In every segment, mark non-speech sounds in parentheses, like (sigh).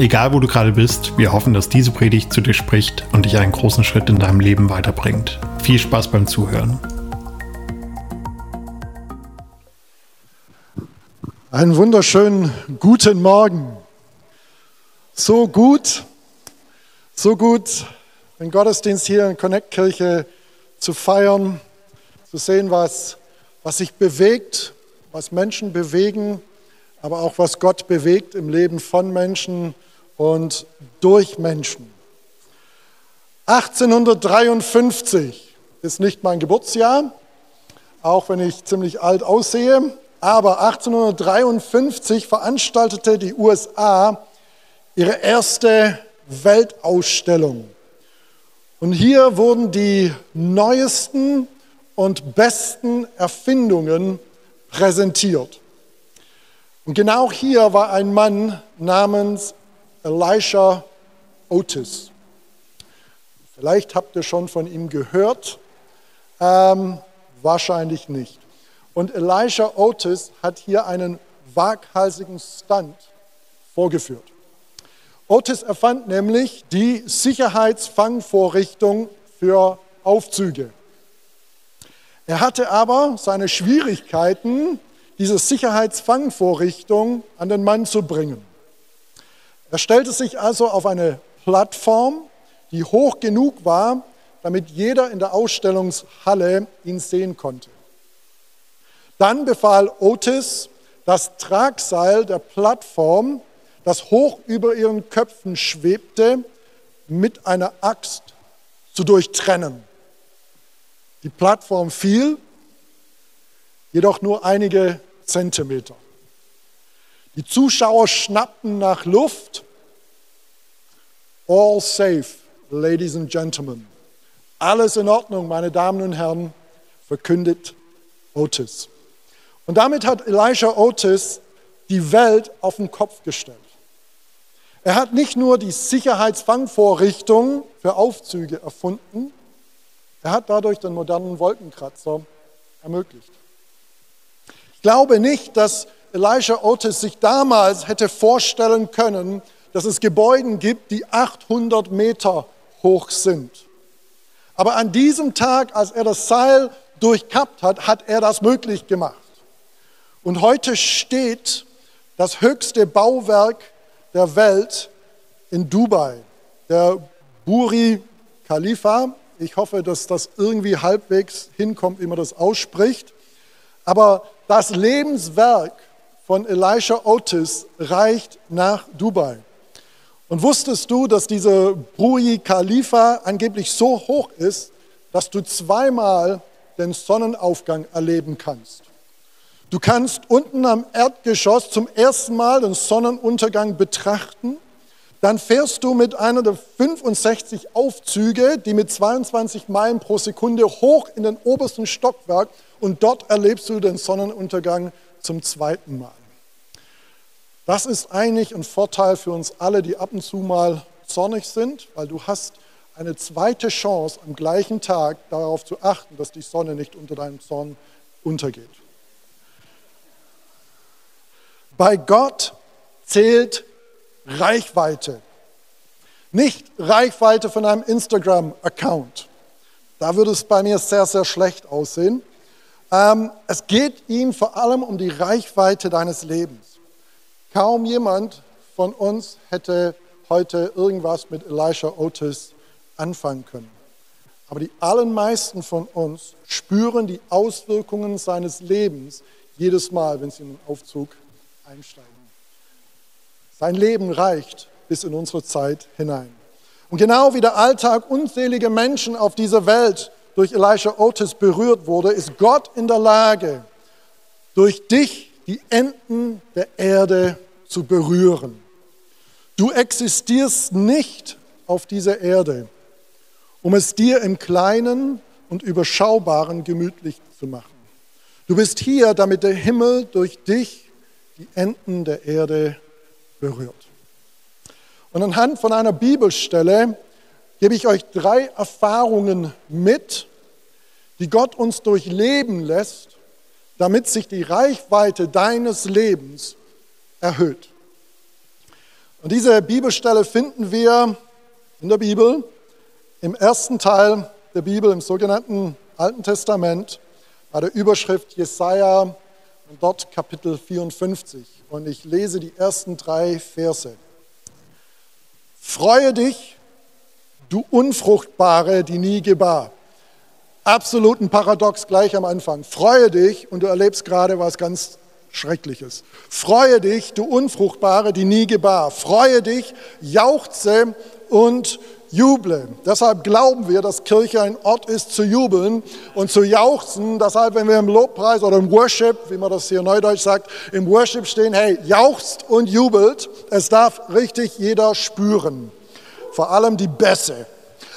Egal wo du gerade bist, wir hoffen, dass diese Predigt zu dir spricht und dich einen großen Schritt in deinem Leben weiterbringt. Viel Spaß beim Zuhören. Einen wunderschönen guten Morgen. So gut, so gut, den Gottesdienst hier in Connect Kirche zu feiern, zu sehen, was, was sich bewegt, was Menschen bewegen, aber auch was Gott bewegt im Leben von Menschen und durch Menschen. 1853 ist nicht mein Geburtsjahr, auch wenn ich ziemlich alt aussehe, aber 1853 veranstaltete die USA ihre erste Weltausstellung. Und hier wurden die neuesten und besten Erfindungen präsentiert. Und genau hier war ein Mann namens Elisha Otis. Vielleicht habt ihr schon von ihm gehört, ähm, wahrscheinlich nicht. Und Elisha Otis hat hier einen waghalsigen Stunt vorgeführt. Otis erfand nämlich die Sicherheitsfangvorrichtung für Aufzüge. Er hatte aber seine Schwierigkeiten, diese Sicherheitsfangvorrichtung an den Mann zu bringen. Er stellte sich also auf eine Plattform, die hoch genug war, damit jeder in der Ausstellungshalle ihn sehen konnte. Dann befahl Otis, das Tragseil der Plattform, das hoch über ihren Köpfen schwebte, mit einer Axt zu durchtrennen. Die Plattform fiel, jedoch nur einige Zentimeter. Die Zuschauer schnappten nach Luft. All safe, ladies and gentlemen. Alles in Ordnung, meine Damen und Herren, verkündet Otis. Und damit hat Elisha Otis die Welt auf den Kopf gestellt. Er hat nicht nur die Sicherheitsfangvorrichtung für Aufzüge erfunden, er hat dadurch den modernen Wolkenkratzer ermöglicht. Ich glaube nicht, dass Elisha Otis sich damals hätte vorstellen können, dass es Gebäude gibt, die 800 Meter hoch sind. Aber an diesem Tag, als er das Seil durchkappt hat, hat er das möglich gemacht. Und heute steht das höchste Bauwerk der Welt in Dubai, der Buri Khalifa. Ich hoffe, dass das irgendwie halbwegs hinkommt, wie man das ausspricht. Aber das Lebenswerk von Elisha Otis reicht nach Dubai. Und wusstest du, dass diese Brui Khalifa angeblich so hoch ist, dass du zweimal den Sonnenaufgang erleben kannst? Du kannst unten am Erdgeschoss zum ersten Mal den Sonnenuntergang betrachten. Dann fährst du mit einer der 65 Aufzüge, die mit 22 Meilen pro Sekunde hoch in den obersten Stockwerk und dort erlebst du den Sonnenuntergang zum zweiten Mal. Das ist eigentlich ein Vorteil für uns alle, die ab und zu mal zornig sind, weil du hast eine zweite Chance am gleichen Tag darauf zu achten, dass die Sonne nicht unter deinem Zorn untergeht. Bei Gott zählt Reichweite. Nicht Reichweite von einem Instagram-Account. Da würde es bei mir sehr, sehr schlecht aussehen. Ähm, es geht ihm vor allem um die Reichweite deines Lebens. Kaum jemand von uns hätte heute irgendwas mit Elisha Otis anfangen können. Aber die allermeisten von uns spüren die Auswirkungen seines Lebens jedes Mal, wenn sie in den Aufzug einsteigen. Sein Leben reicht bis in unsere Zeit hinein. Und genau wie der Alltag unzähliger Menschen auf dieser Welt durch Elisha Otis berührt wurde, ist Gott in der Lage, durch dich die Enden der Erde zu berühren. Du existierst nicht auf dieser Erde um es dir im Kleinen und Überschaubaren gemütlich zu machen. Du bist hier, damit der Himmel durch dich die Enden der Erde berührt. Und anhand von einer Bibelstelle gebe ich euch drei Erfahrungen mit, die Gott uns durchleben lässt, damit sich die Reichweite deines Lebens erhöht. Und diese Bibelstelle finden wir in der Bibel, im ersten Teil der Bibel, im sogenannten Alten Testament, bei der Überschrift Jesaja und dort Kapitel 54. Und ich lese die ersten drei Verse. Freue dich, du Unfruchtbare, die nie gebar. Absolut ein Paradox gleich am Anfang. Freue dich und du erlebst gerade was ganz Schreckliches. Freue dich, du Unfruchtbare, die nie gebar. Freue dich, jauchze und juble. Deshalb glauben wir, dass Kirche ein Ort ist zu jubeln und zu jauchzen. Deshalb, wenn wir im Lobpreis oder im Worship, wie man das hier neudeutsch sagt, im Worship stehen, hey, jauchzt und jubelt. Es darf richtig jeder spüren. Vor allem die Bässe.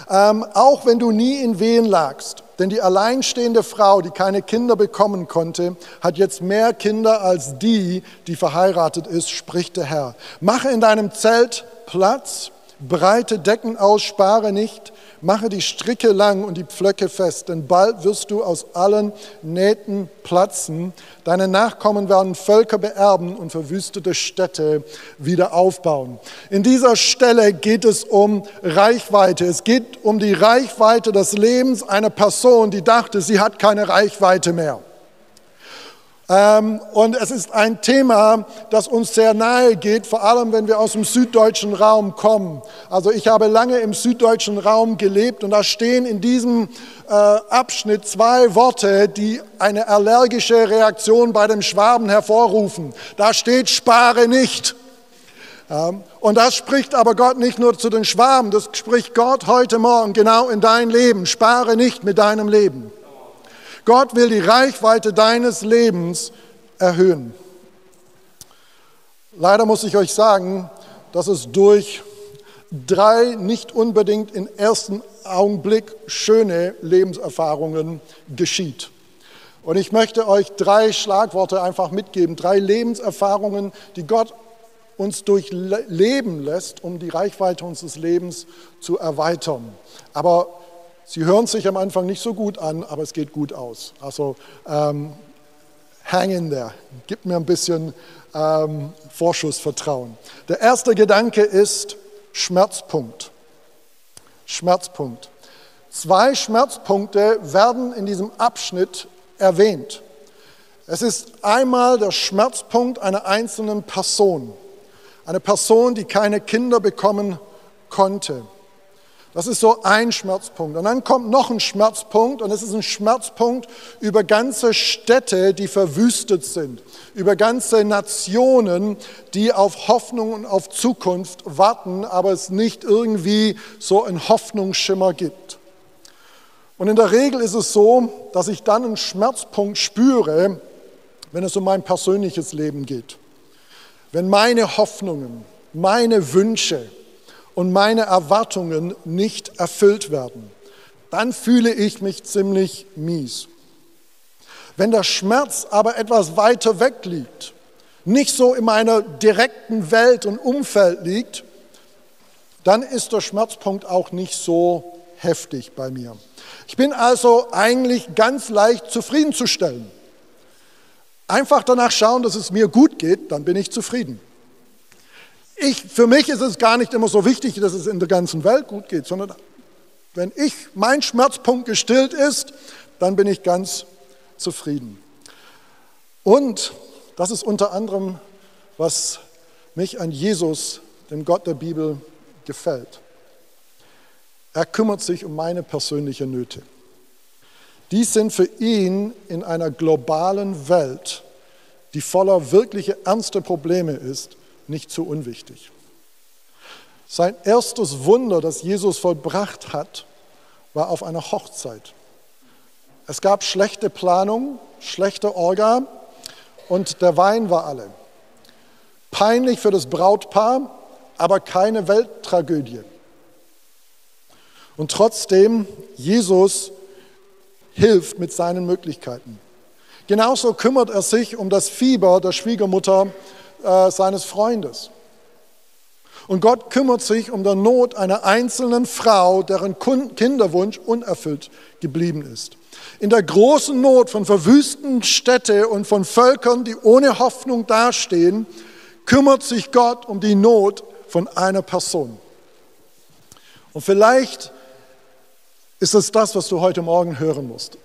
Ähm, auch wenn du nie in Wehen lagst. Denn die alleinstehende Frau, die keine Kinder bekommen konnte, hat jetzt mehr Kinder als die, die verheiratet ist, spricht der Herr. Mache in deinem Zelt Platz breite Decken aus, spare nicht, mache die Stricke lang und die Pflöcke fest, denn bald wirst du aus allen Nähten platzen. Deine Nachkommen werden Völker beerben und verwüstete Städte wieder aufbauen. In dieser Stelle geht es um Reichweite. Es geht um die Reichweite des Lebens einer Person, die dachte, sie hat keine Reichweite mehr. Ähm, und es ist ein Thema, das uns sehr nahe geht, vor allem wenn wir aus dem süddeutschen Raum kommen. Also ich habe lange im süddeutschen Raum gelebt und da stehen in diesem äh, Abschnitt zwei Worte, die eine allergische Reaktion bei dem Schwaben hervorrufen. Da steht, spare nicht. Ähm, und das spricht aber Gott nicht nur zu den Schwaben, das spricht Gott heute Morgen genau in dein Leben. Spare nicht mit deinem Leben. Gott will die Reichweite deines Lebens erhöhen. Leider muss ich euch sagen, dass es durch drei nicht unbedingt im ersten Augenblick schöne Lebenserfahrungen geschieht. Und ich möchte euch drei Schlagworte einfach mitgeben, drei Lebenserfahrungen, die Gott uns durchleben lässt, um die Reichweite unseres Lebens zu erweitern. Aber Sie hören sich am Anfang nicht so gut an, aber es geht gut aus. Also ähm, hang in there, gib mir ein bisschen ähm, Vorschussvertrauen. Der erste Gedanke ist Schmerzpunkt. Schmerzpunkt. Zwei Schmerzpunkte werden in diesem Abschnitt erwähnt. Es ist einmal der Schmerzpunkt einer einzelnen Person. Eine Person, die keine Kinder bekommen konnte. Das ist so ein Schmerzpunkt. Und dann kommt noch ein Schmerzpunkt und es ist ein Schmerzpunkt über ganze Städte, die verwüstet sind, über ganze Nationen, die auf Hoffnung und auf Zukunft warten, aber es nicht irgendwie so einen Hoffnungsschimmer gibt. Und in der Regel ist es so, dass ich dann einen Schmerzpunkt spüre, wenn es um mein persönliches Leben geht. Wenn meine Hoffnungen, meine Wünsche, und meine Erwartungen nicht erfüllt werden, dann fühle ich mich ziemlich mies. Wenn der Schmerz aber etwas weiter weg liegt, nicht so in meiner direkten Welt und Umfeld liegt, dann ist der Schmerzpunkt auch nicht so heftig bei mir. Ich bin also eigentlich ganz leicht zufriedenzustellen. Einfach danach schauen, dass es mir gut geht, dann bin ich zufrieden ich, für mich ist es gar nicht immer so wichtig, dass es in der ganzen Welt gut geht, sondern wenn ich, mein Schmerzpunkt gestillt ist, dann bin ich ganz zufrieden. Und das ist unter anderem, was mich an Jesus, dem Gott der Bibel, gefällt. Er kümmert sich um meine persönlichen Nöte. Die sind für ihn in einer globalen Welt, die voller wirkliche ernste Probleme ist, nicht so unwichtig. Sein erstes Wunder, das Jesus vollbracht hat, war auf einer Hochzeit. Es gab schlechte Planung, schlechte Orga und der Wein war alle. Peinlich für das Brautpaar, aber keine Welttragödie. Und trotzdem, Jesus hilft mit seinen Möglichkeiten. Genauso kümmert er sich um das Fieber der Schwiegermutter äh, seines Freundes. Und Gott kümmert sich um die Not einer einzelnen Frau, deren Kinderwunsch unerfüllt geblieben ist. In der großen Not von verwüsten Städte und von Völkern, die ohne Hoffnung dastehen, kümmert sich Gott um die Not von einer Person. Und vielleicht ist es das, was du heute Morgen hören musst.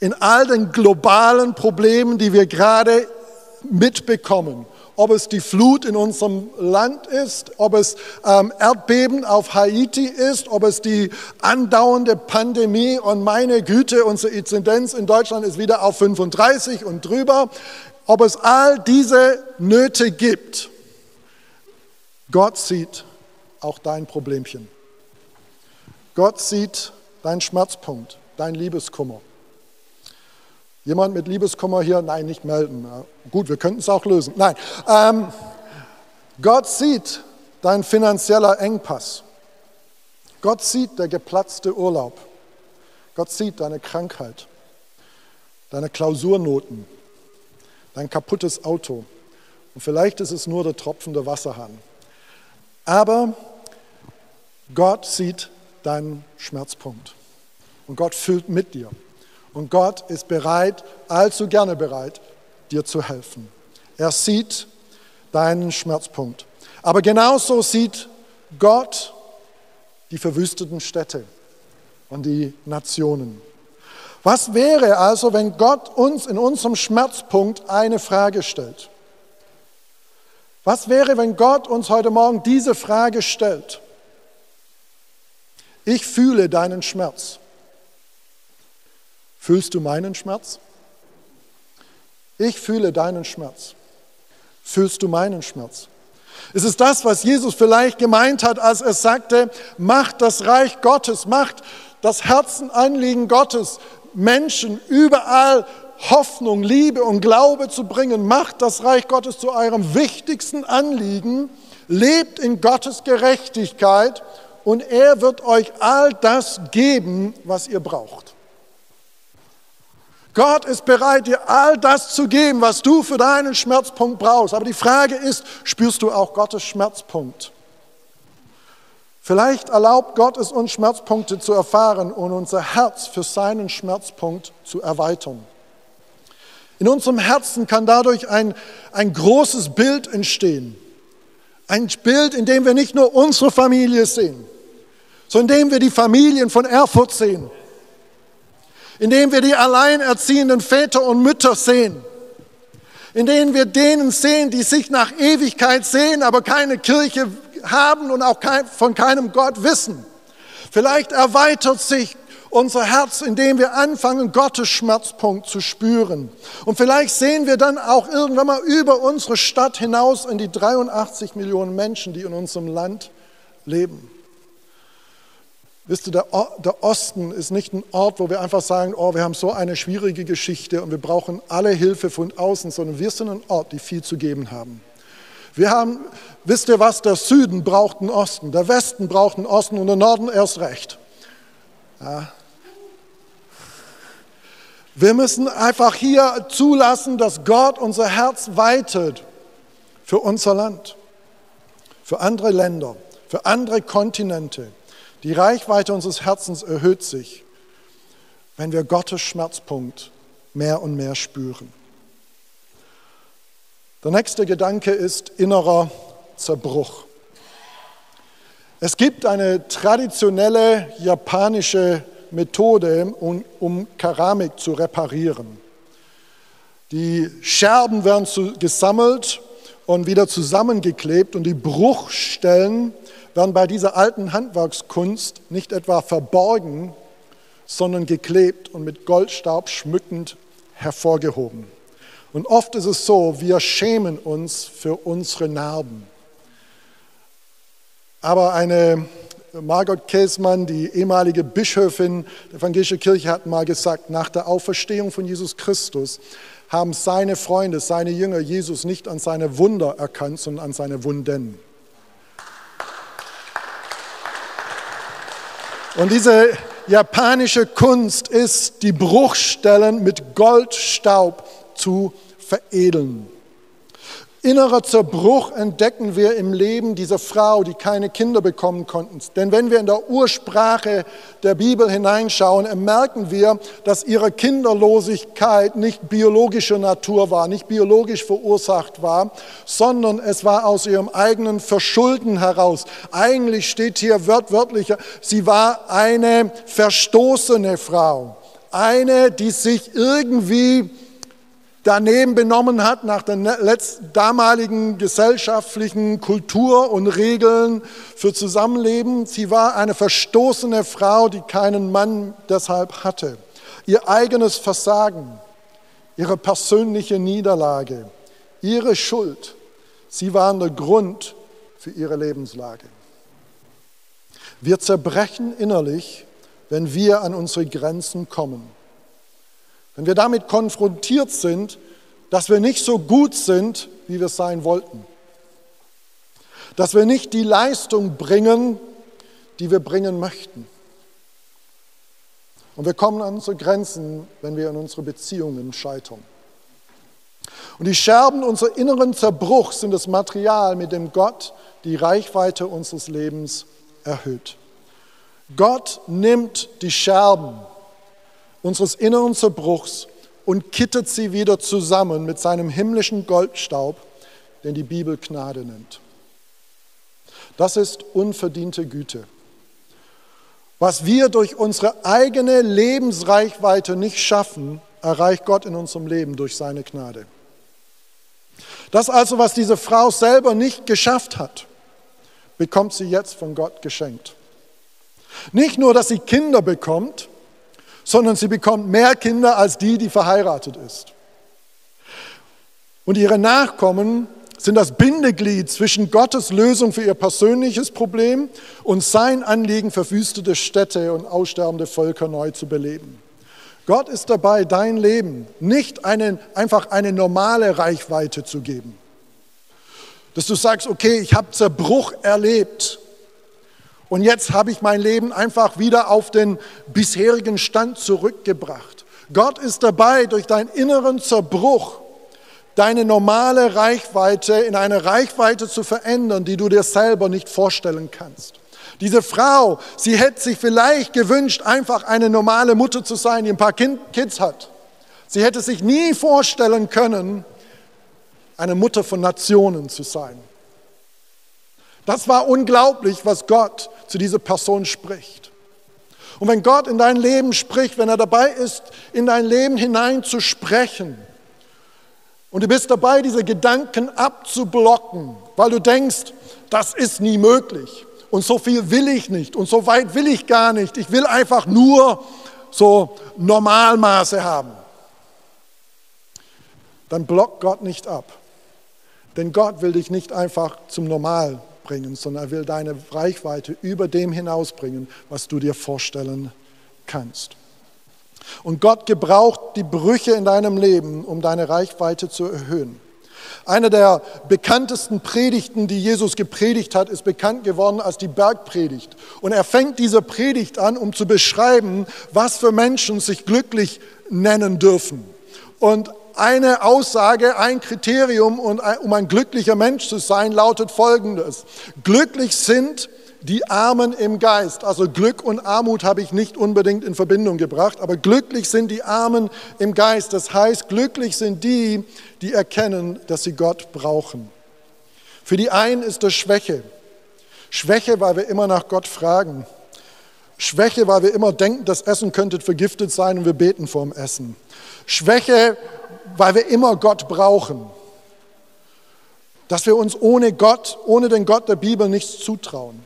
In all den globalen Problemen, die wir gerade mitbekommen, ob es die Flut in unserem Land ist, ob es ähm, Erdbeben auf Haiti ist, ob es die andauernde Pandemie und meine Güte, unsere Inzidenz in Deutschland ist wieder auf 35 und drüber, ob es all diese Nöte gibt. Gott sieht auch dein Problemchen. Gott sieht deinen Schmerzpunkt, dein Liebeskummer. Jemand mit Liebeskummer hier? Nein, nicht melden. Gut, wir könnten es auch lösen. Nein, ähm, Gott sieht dein finanzieller Engpass. Gott sieht der geplatzte Urlaub. Gott sieht deine Krankheit, deine Klausurnoten, dein kaputtes Auto. Und vielleicht ist es nur der tropfende Wasserhahn. Aber Gott sieht deinen Schmerzpunkt. Und Gott fühlt mit dir. Und Gott ist bereit, allzu gerne bereit, dir zu helfen. Er sieht deinen Schmerzpunkt. Aber genauso sieht Gott die verwüsteten Städte und die Nationen. Was wäre also, wenn Gott uns in unserem Schmerzpunkt eine Frage stellt? Was wäre, wenn Gott uns heute Morgen diese Frage stellt? Ich fühle deinen Schmerz. Fühlst du meinen Schmerz? Ich fühle deinen Schmerz. Fühlst du meinen Schmerz? Es ist das, was Jesus vielleicht gemeint hat, als er sagte, macht das Reich Gottes, macht das Herzenanliegen Gottes, Menschen überall Hoffnung, Liebe und Glaube zu bringen. Macht das Reich Gottes zu eurem wichtigsten Anliegen. Lebt in Gottes Gerechtigkeit und er wird euch all das geben, was ihr braucht. Gott ist bereit, dir all das zu geben, was du für deinen Schmerzpunkt brauchst. Aber die Frage ist, spürst du auch Gottes Schmerzpunkt? Vielleicht erlaubt Gott es uns, Schmerzpunkte zu erfahren und unser Herz für seinen Schmerzpunkt zu erweitern. In unserem Herzen kann dadurch ein, ein großes Bild entstehen. Ein Bild, in dem wir nicht nur unsere Familie sehen, sondern in dem wir die Familien von Erfurt sehen, indem wir die alleinerziehenden Väter und Mütter sehen, in denen wir denen sehen, die sich nach Ewigkeit sehen, aber keine Kirche haben und auch von keinem Gott wissen. Vielleicht erweitert sich unser Herz, indem wir anfangen, Gottes Schmerzpunkt zu spüren. Und vielleicht sehen wir dann auch irgendwann mal über unsere Stadt hinaus in die 83 Millionen Menschen, die in unserem Land leben. Wisst ihr, der, Osten ist nicht ein Ort, wo wir einfach sagen, oh, wir haben so eine schwierige Geschichte und wir brauchen alle Hilfe von außen, sondern wir sind ein Ort, die viel zu geben haben. Wir haben, wisst ihr was, der Süden braucht einen Osten, der Westen braucht einen Osten und der Norden erst recht. Ja. Wir müssen einfach hier zulassen, dass Gott unser Herz weitet für unser Land, für andere Länder, für andere Kontinente. Die Reichweite unseres Herzens erhöht sich, wenn wir Gottes Schmerzpunkt mehr und mehr spüren. Der nächste Gedanke ist innerer Zerbruch. Es gibt eine traditionelle japanische Methode, um, um Keramik zu reparieren. Die Scherben werden zu, gesammelt und wieder zusammengeklebt und die Bruchstellen werden bei dieser alten Handwerkskunst nicht etwa verborgen, sondern geklebt und mit Goldstaub schmückend hervorgehoben. Und oft ist es so, wir schämen uns für unsere Narben. Aber eine Margot Käsmann, die ehemalige Bischöfin der evangelischen Kirche, hat mal gesagt, nach der Auferstehung von Jesus Christus haben seine Freunde, seine Jünger Jesus nicht an seine Wunder erkannt, sondern an seine Wunden. Und diese japanische Kunst ist, die Bruchstellen mit Goldstaub zu veredeln. Innerer Zerbruch entdecken wir im Leben dieser Frau, die keine Kinder bekommen konnten. Denn wenn wir in der Ursprache der Bibel hineinschauen, merken wir, dass ihre Kinderlosigkeit nicht biologischer Natur war, nicht biologisch verursacht war, sondern es war aus ihrem eigenen Verschulden heraus. Eigentlich steht hier wörtlich, sie war eine verstoßene Frau, eine, die sich irgendwie daneben benommen hat nach der ne-, damaligen gesellschaftlichen Kultur und Regeln für Zusammenleben. Sie war eine verstoßene Frau, die keinen Mann deshalb hatte. Ihr eigenes Versagen, ihre persönliche Niederlage, ihre Schuld, sie waren der Grund für ihre Lebenslage. Wir zerbrechen innerlich, wenn wir an unsere Grenzen kommen. Wenn wir damit konfrontiert sind, dass wir nicht so gut sind, wie wir sein wollten. Dass wir nicht die Leistung bringen, die wir bringen möchten. Und wir kommen an unsere Grenzen, wenn wir in unsere Beziehungen scheitern. Und die Scherben unserer inneren Zerbruchs sind das Material, mit dem Gott die Reichweite unseres Lebens erhöht. Gott nimmt die Scherben unseres inneren Zerbruchs und kittet sie wieder zusammen mit seinem himmlischen Goldstaub, den die Bibel Gnade nennt. Das ist unverdiente Güte. Was wir durch unsere eigene Lebensreichweite nicht schaffen, erreicht Gott in unserem Leben durch seine Gnade. Das also, was diese Frau selber nicht geschafft hat, bekommt sie jetzt von Gott geschenkt. Nicht nur, dass sie Kinder bekommt, sondern sie bekommt mehr Kinder als die, die verheiratet ist. Und ihre Nachkommen sind das Bindeglied zwischen Gottes Lösung für ihr persönliches Problem und sein Anliegen, verwüstete Städte und aussterbende Völker neu zu beleben. Gott ist dabei, dein Leben nicht einen, einfach eine normale Reichweite zu geben. Dass du sagst, okay, ich habe Zerbruch erlebt und jetzt habe ich mein Leben einfach wieder auf den bisherigen Stand zurückgebracht. Gott ist dabei, durch deinen inneren Zerbruch deine normale Reichweite in eine Reichweite zu verändern, die du dir selber nicht vorstellen kannst. Diese Frau, sie hätte sich vielleicht gewünscht, einfach eine normale Mutter zu sein, die ein paar kind, Kids hat. Sie hätte sich nie vorstellen können, eine Mutter von Nationen zu sein. Das war unglaublich, was Gott zu dieser Person spricht. Und wenn Gott in dein Leben spricht, wenn er dabei ist, in dein Leben hinein zu sprechen, und du bist dabei, diese Gedanken abzublocken, weil du denkst, das ist nie möglich und so viel will ich nicht und so weit will ich gar nicht. Ich will einfach nur so Normalmaße haben. Dann block Gott nicht ab. Denn Gott will dich nicht einfach zum Normal bringen, sondern er will deine Reichweite über dem hinausbringen, was du dir vorstellen kannst. Und Gott gebraucht die Brüche in deinem Leben, um deine Reichweite zu erhöhen. Eine der bekanntesten Predigten, die Jesus gepredigt hat, ist bekannt geworden als die Bergpredigt. Und er fängt diese Predigt an, um zu beschreiben, was für Menschen sich glücklich nennen dürfen. Und eine Aussage, ein Kriterium, um ein glücklicher Mensch zu sein, lautet folgendes. Glücklich sind die Armen im Geist. Also Glück und Armut habe ich nicht unbedingt in Verbindung gebracht, aber glücklich sind die Armen im Geist. Das heißt, glücklich sind die, die erkennen, dass sie Gott brauchen. Für die einen ist das Schwäche. Schwäche, weil wir immer nach Gott fragen. Schwäche, weil wir immer denken, das Essen könnte vergiftet sein und wir beten vorm Essen. Schwäche, weil wir immer Gott brauchen. Dass wir uns ohne Gott, ohne den Gott der Bibel nichts zutrauen.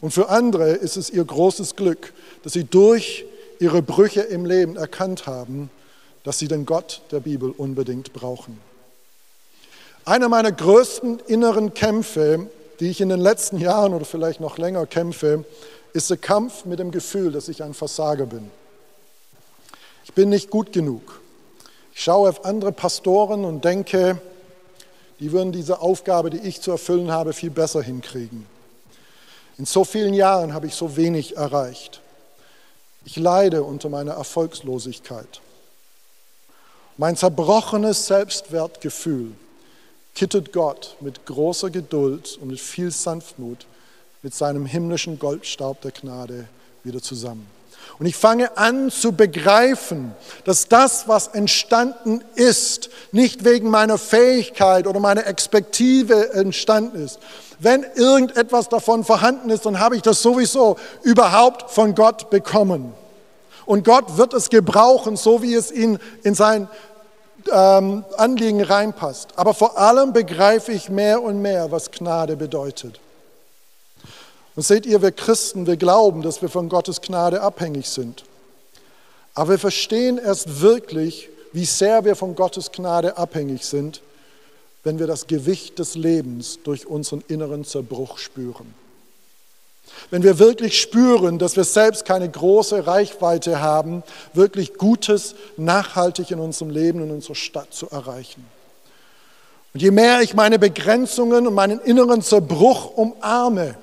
Und für andere ist es ihr großes Glück, dass sie durch ihre Brüche im Leben erkannt haben, dass sie den Gott der Bibel unbedingt brauchen. Einer meiner größten inneren Kämpfe, die ich in den letzten Jahren oder vielleicht noch länger kämpfe, ist der Kampf mit dem Gefühl, dass ich ein Versager bin. Ich bin nicht gut genug. Ich schaue auf andere Pastoren und denke, die würden diese Aufgabe, die ich zu erfüllen habe, viel besser hinkriegen. In so vielen Jahren habe ich so wenig erreicht. Ich leide unter meiner Erfolgslosigkeit. Mein zerbrochenes Selbstwertgefühl kittet Gott mit großer Geduld und mit viel Sanftmut mit seinem himmlischen Goldstaub der Gnade wieder zusammen. Und ich fange an zu begreifen, dass das, was entstanden ist, nicht wegen meiner Fähigkeit oder meiner Expertise entstanden ist. Wenn irgendetwas davon vorhanden ist, dann habe ich das sowieso überhaupt von Gott bekommen. Und Gott wird es gebrauchen, so wie es ihn in sein ähm, Anliegen reinpasst. Aber vor allem begreife ich mehr und mehr, was Gnade bedeutet. Und seht ihr, wir Christen, wir glauben, dass wir von Gottes Gnade abhängig sind. Aber wir verstehen erst wirklich, wie sehr wir von Gottes Gnade abhängig sind, wenn wir das Gewicht des Lebens durch unseren inneren Zerbruch spüren. Wenn wir wirklich spüren, dass wir selbst keine große Reichweite haben, wirklich Gutes nachhaltig in unserem Leben, in unserer Stadt zu erreichen. Und je mehr ich meine Begrenzungen und meinen inneren Zerbruch umarme,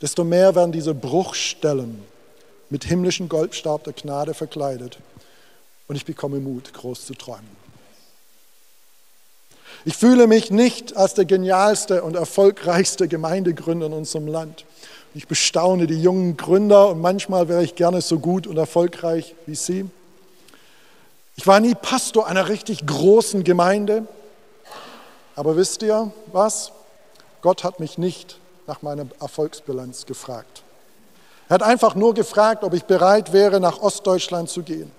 desto mehr werden diese Bruchstellen mit himmlischen Goldstab der Gnade verkleidet und ich bekomme Mut, groß zu träumen. Ich fühle mich nicht als der genialste und erfolgreichste Gemeindegründer in unserem Land. Ich bestaune die jungen Gründer und manchmal wäre ich gerne so gut und erfolgreich wie sie. Ich war nie Pastor einer richtig großen Gemeinde, aber wisst ihr was? Gott hat mich nicht nach meiner Erfolgsbilanz gefragt. Er hat einfach nur gefragt, ob ich bereit wäre, nach Ostdeutschland zu gehen.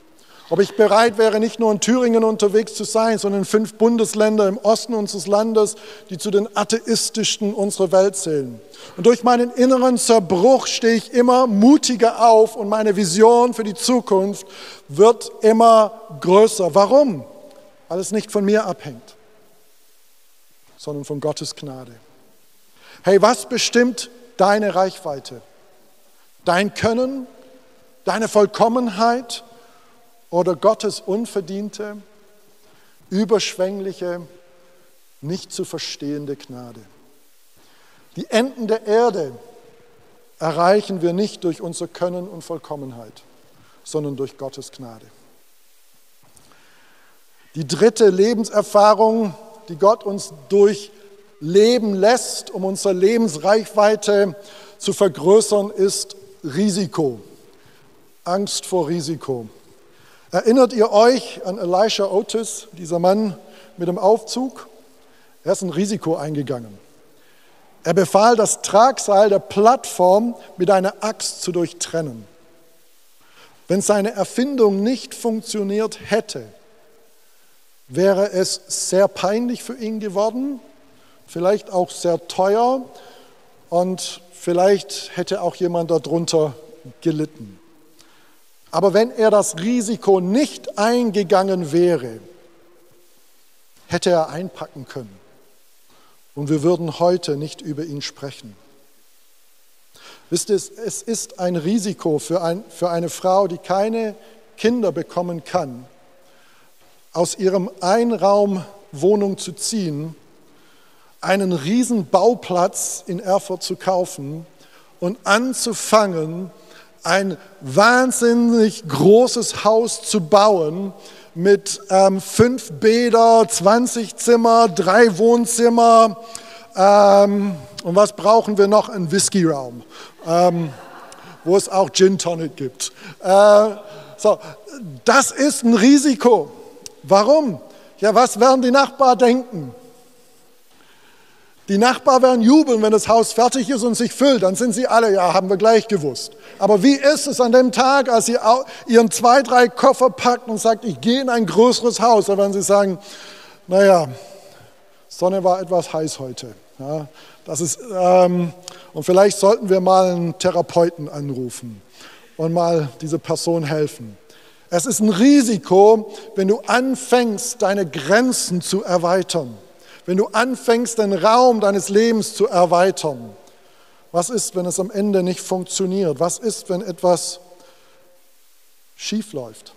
Ob ich bereit wäre, nicht nur in Thüringen unterwegs zu sein, sondern in fünf Bundesländer im Osten unseres Landes, die zu den atheistischsten unserer Welt zählen. Und durch meinen inneren Zerbruch stehe ich immer mutiger auf und meine Vision für die Zukunft wird immer größer. Warum? Weil es nicht von mir abhängt, sondern von Gottes Gnade. Hey, was bestimmt deine Reichweite? Dein Können, deine Vollkommenheit oder Gottes unverdiente, überschwängliche, nicht zu verstehende Gnade? Die Enden der Erde erreichen wir nicht durch unser Können und Vollkommenheit, sondern durch Gottes Gnade. Die dritte Lebenserfahrung, die Gott uns durch leben lässt, um unsere Lebensreichweite zu vergrößern, ist Risiko. Angst vor Risiko. Erinnert ihr euch an Elisha Otis, dieser Mann mit dem Aufzug? Er ist ein Risiko eingegangen. Er befahl, das Tragseil der Plattform mit einer Axt zu durchtrennen. Wenn seine Erfindung nicht funktioniert hätte, wäre es sehr peinlich für ihn geworden vielleicht auch sehr teuer und vielleicht hätte auch jemand darunter gelitten. Aber wenn er das Risiko nicht eingegangen wäre, hätte er einpacken können. Und wir würden heute nicht über ihn sprechen. Wisst ihr, es ist ein Risiko für, ein, für eine Frau, die keine Kinder bekommen kann, aus ihrem Einraumwohnung zu ziehen einen riesen Bauplatz in Erfurt zu kaufen und anzufangen, ein wahnsinnig großes Haus zu bauen mit ähm, fünf Bäder, 20 Zimmer, drei Wohnzimmer. Ähm, und was brauchen wir noch? Ein Whisky-Raum, ähm, wo es auch Gin Tonic gibt. Äh, so, das ist ein Risiko. Warum? Ja, was werden die Nachbarn denken? Die Nachbarn werden jubeln, wenn das Haus fertig ist und sich füllt. Dann sind sie alle, ja, haben wir gleich gewusst. Aber wie ist es an dem Tag, als sie ihren zwei, drei Koffer packt und sagt, ich gehe in ein größeres Haus? Da werden sie sagen, naja, Sonne war etwas heiß heute. Ja, das ist, ähm, und vielleicht sollten wir mal einen Therapeuten anrufen und mal diese Person helfen. Es ist ein Risiko, wenn du anfängst, deine Grenzen zu erweitern wenn du anfängst, den Raum deines Lebens zu erweitern. Was ist, wenn es am Ende nicht funktioniert? Was ist, wenn etwas schiefläuft?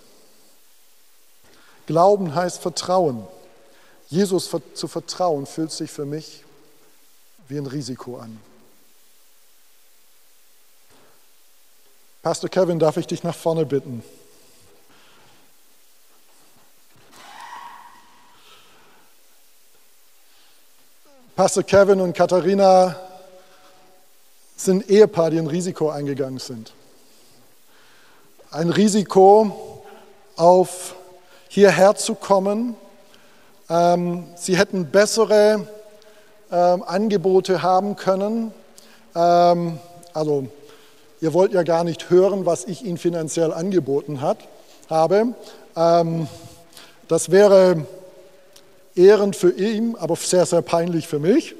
Glauben heißt Vertrauen. Jesus zu vertrauen fühlt sich für mich wie ein Risiko an. Pastor Kevin, darf ich dich nach vorne bitten? Pastor Kevin und Katharina sind Ehepaar, die ein Risiko eingegangen sind. Ein Risiko, auf hierher zu kommen. Ähm, sie hätten bessere ähm, Angebote haben können. Ähm, also, ihr wollt ja gar nicht hören, was ich Ihnen finanziell angeboten hat, habe. Ähm, das wäre ehrend für ihn, aber sehr, sehr peinlich für mich.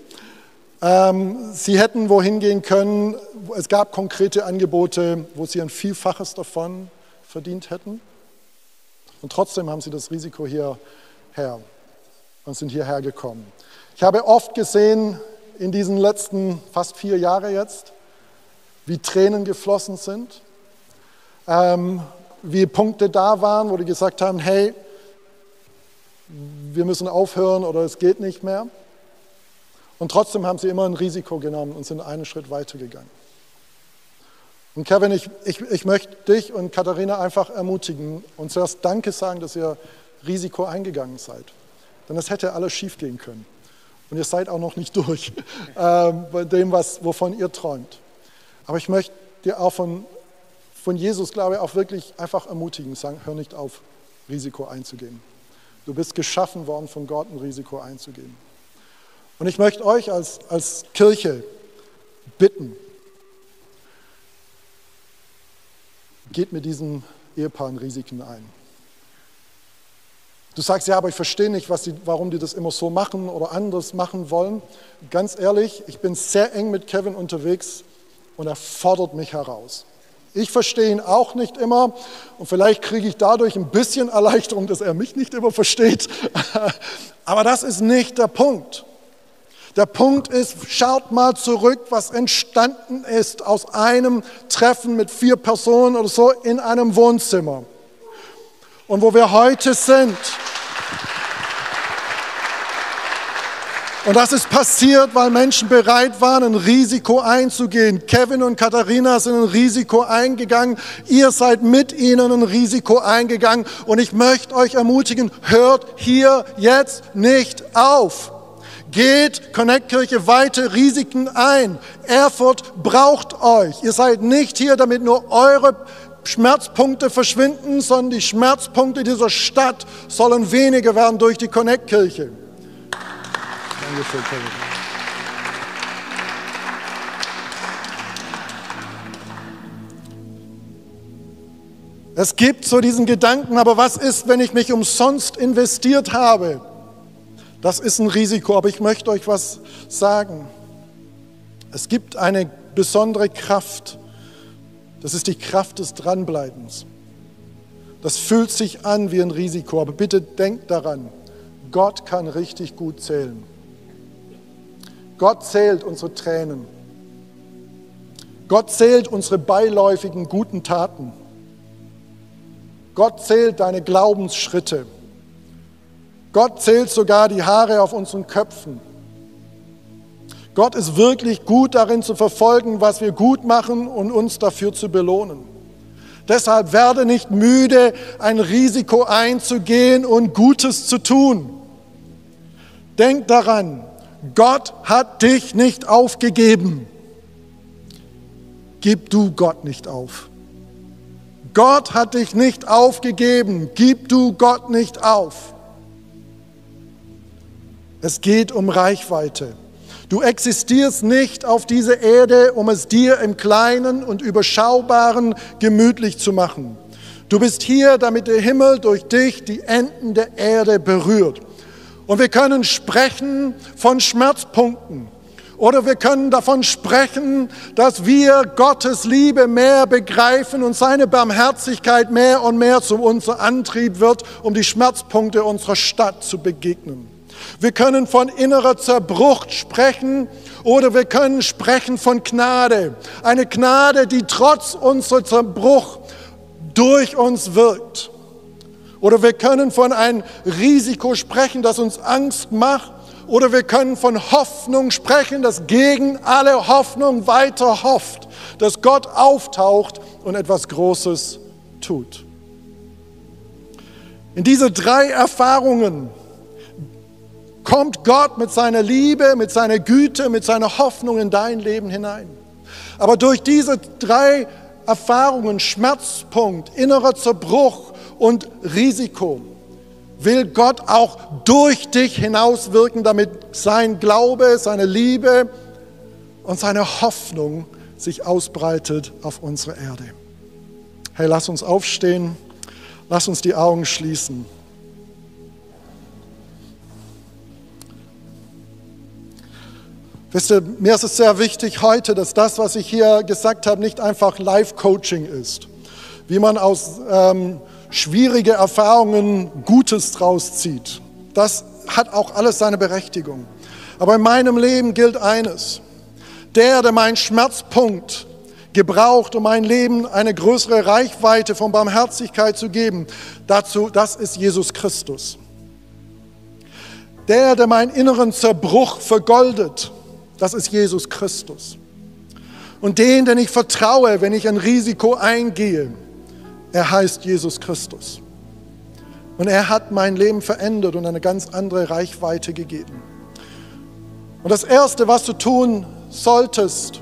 Ähm, sie hätten wohin gehen können. Es gab konkrete Angebote, wo sie ein Vielfaches davon verdient hätten. Und trotzdem haben sie das Risiko hierher und sind hierher gekommen. Ich habe oft gesehen in diesen letzten fast vier Jahren jetzt, wie Tränen geflossen sind, ähm, wie Punkte da waren, wo die gesagt haben, hey, wir müssen aufhören oder es geht nicht mehr. Und trotzdem haben sie immer ein Risiko genommen und sind einen Schritt weitergegangen. Und Kevin, ich, ich, ich möchte dich und Katharina einfach ermutigen und zuerst Danke sagen, dass ihr Risiko eingegangen seid. Denn das hätte alles schief gehen können. Und ihr seid auch noch nicht (laughs) durch äh, bei dem, was, wovon ihr träumt. Aber ich möchte dir auch von, von Jesus, glaube ich, auch wirklich einfach ermutigen, sagen, hör nicht auf, Risiko einzugehen. Du bist geschaffen worden von Gott, ein Risiko einzugehen. Und ich möchte euch als, als Kirche bitten, geht mit diesen Ehepaaren Risiken ein. Du sagst, ja, aber ich verstehe nicht, die, warum die das immer so machen oder anders machen wollen. Ganz ehrlich, ich bin sehr eng mit Kevin unterwegs und er fordert mich heraus. Ich verstehe ihn auch nicht immer und vielleicht kriege ich dadurch ein bisschen Erleichterung, dass er mich nicht immer versteht. (laughs) Aber das ist nicht der Punkt. Der Punkt ist, schaut mal zurück, was entstanden ist aus einem Treffen mit vier Personen oder so in einem Wohnzimmer. Und wo wir heute sind. Und das ist passiert, weil Menschen bereit waren, ein Risiko einzugehen. Kevin und Katharina sind ein Risiko eingegangen. Ihr seid mit ihnen ein Risiko eingegangen. Und ich möchte euch ermutigen, hört hier jetzt nicht auf. Geht Connect Kirche weite Risiken ein. Erfurt braucht euch. Ihr seid nicht hier, damit nur eure Schmerzpunkte verschwinden, sondern die Schmerzpunkte dieser Stadt sollen weniger werden durch die Connect Kirche. Dankeschön, Kevin. Es gibt so diesen Gedanken, aber was ist, wenn ich mich umsonst investiert habe? Das ist ein Risiko, aber ich möchte euch was sagen. Es gibt eine besondere Kraft. Das ist die Kraft des Dranbleibens. Das fühlt sich an wie ein Risiko, aber bitte denkt daran, Gott kann richtig gut zählen. Gott zählt unsere Tränen. Gott zählt unsere beiläufigen guten Taten. Gott zählt deine Glaubensschritte. Gott zählt sogar die Haare auf unseren Köpfen. Gott ist wirklich gut darin zu verfolgen, was wir gut machen und uns dafür zu belohnen. Deshalb werde nicht müde, ein Risiko einzugehen und Gutes zu tun. Denk daran, Gott hat dich nicht aufgegeben. Gib du Gott nicht auf. Gott hat dich nicht aufgegeben. Gib du Gott nicht auf. Es geht um Reichweite. Du existierst nicht auf dieser Erde, um es dir im Kleinen und Überschaubaren gemütlich zu machen. Du bist hier, damit der Himmel durch dich die Enden der Erde berührt. Und wir können sprechen von Schmerzpunkten. Oder wir können davon sprechen, dass wir Gottes Liebe mehr begreifen und seine Barmherzigkeit mehr und mehr zu unserem Antrieb wird, um die Schmerzpunkte unserer Stadt zu begegnen. Wir können von innerer Zerbruch sprechen oder wir können sprechen von Gnade. Eine Gnade, die trotz unserer Zerbruch durch uns wirkt. Oder wir können von einem Risiko sprechen, das uns Angst macht oder wir können von Hoffnung sprechen, dass gegen alle Hoffnung weiter hofft, dass Gott auftaucht und etwas Großes tut. In diese drei Erfahrungen kommt Gott mit seiner Liebe, mit seiner Güte, mit seiner Hoffnung in dein Leben hinein. Aber durch diese drei Erfahrungen, Schmerzpunkt, innerer Zerbruch und Risiko, will Gott auch durch dich hinauswirken, damit sein Glaube, seine Liebe und seine Hoffnung sich ausbreitet auf unsere Erde. Hey, lass uns aufstehen, lass uns die Augen schließen. Wisst ihr, mir ist es sehr wichtig heute, dass das, was ich hier gesagt habe, nicht einfach Life-Coaching ist. Wie man aus ähm, schwierigen Erfahrungen Gutes draus zieht. Das hat auch alles seine Berechtigung. Aber in meinem Leben gilt eines. Der, der meinen Schmerzpunkt gebraucht, um mein Leben eine größere Reichweite von Barmherzigkeit zu geben, dazu, das ist Jesus Christus. Der, der meinen inneren Zerbruch vergoldet, das ist Jesus Christus. Und den, den ich vertraue, wenn ich ein Risiko eingehe, er heißt Jesus Christus. Und er hat mein Leben verändert und eine ganz andere Reichweite gegeben. Und das Erste, was du tun solltest,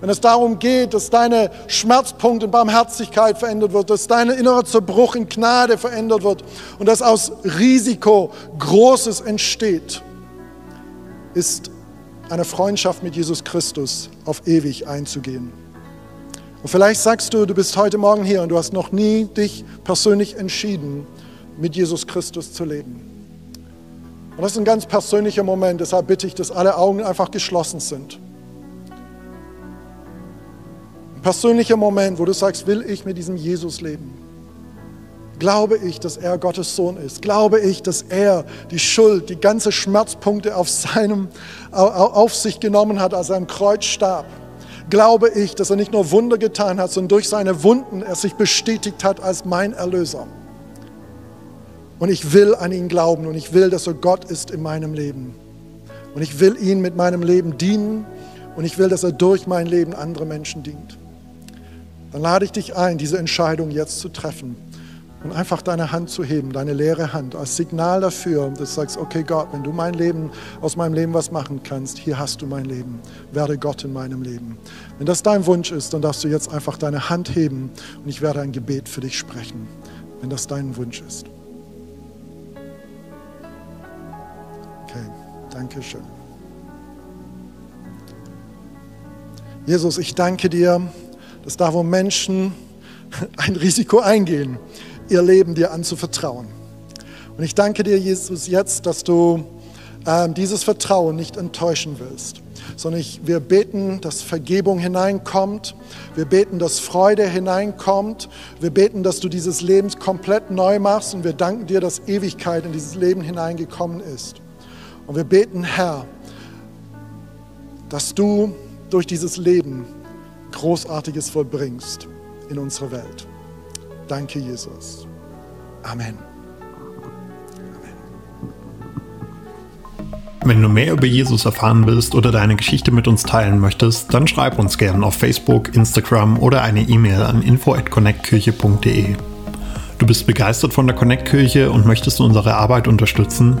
wenn es darum geht, dass deine Schmerzpunkt in Barmherzigkeit verändert wird, dass dein innerer Zerbruch in Gnade verändert wird und dass aus Risiko Großes entsteht, ist eine Freundschaft mit Jesus Christus auf ewig einzugehen. Und vielleicht sagst du, du bist heute Morgen hier und du hast noch nie dich persönlich entschieden, mit Jesus Christus zu leben. Und das ist ein ganz persönlicher Moment, deshalb bitte ich, dass alle Augen einfach geschlossen sind. Ein persönlicher Moment, wo du sagst, will ich mit diesem Jesus leben? Glaube ich, dass er Gottes Sohn ist? Glaube ich, dass er die Schuld, die ganze Schmerzpunkte auf, seinem, auf sich genommen hat, als er am Kreuz starb? Glaube ich, dass er nicht nur Wunder getan hat, sondern durch seine Wunden er sich bestätigt hat als mein Erlöser? Und ich will an ihn glauben und ich will, dass er Gott ist in meinem Leben. Und ich will ihn mit meinem Leben dienen und ich will, dass er durch mein Leben andere Menschen dient. Dann lade ich dich ein, diese Entscheidung jetzt zu treffen und einfach deine Hand zu heben, deine leere Hand, als Signal dafür, dass du sagst, okay Gott, wenn du mein Leben, aus meinem Leben was machen kannst, hier hast du mein Leben, werde Gott in meinem Leben. Wenn das dein Wunsch ist, dann darfst du jetzt einfach deine Hand heben und ich werde ein Gebet für dich sprechen, wenn das dein Wunsch ist. Okay, danke schön. Jesus, ich danke dir, dass da, wo Menschen (laughs) ein Risiko eingehen, ihr Leben dir anzuvertrauen. Und ich danke dir, Jesus, jetzt, dass du äh, dieses Vertrauen nicht enttäuschen willst, sondern ich, wir beten, dass Vergebung hineinkommt. Wir beten, dass Freude hineinkommt. Wir beten, dass du dieses Leben komplett neu machst und wir danken dir, dass Ewigkeit in dieses Leben hineingekommen ist. Und wir beten, Herr, dass du durch dieses Leben Großartiges vollbringst in unserer Welt. Danke, Jesus. Amen. Wenn du mehr über Jesus erfahren willst oder deine Geschichte mit uns teilen möchtest, dann schreib uns gerne auf Facebook, Instagram oder eine E-Mail an info@connectkirche.de. Du bist begeistert von der Connect Kirche und möchtest unsere Arbeit unterstützen?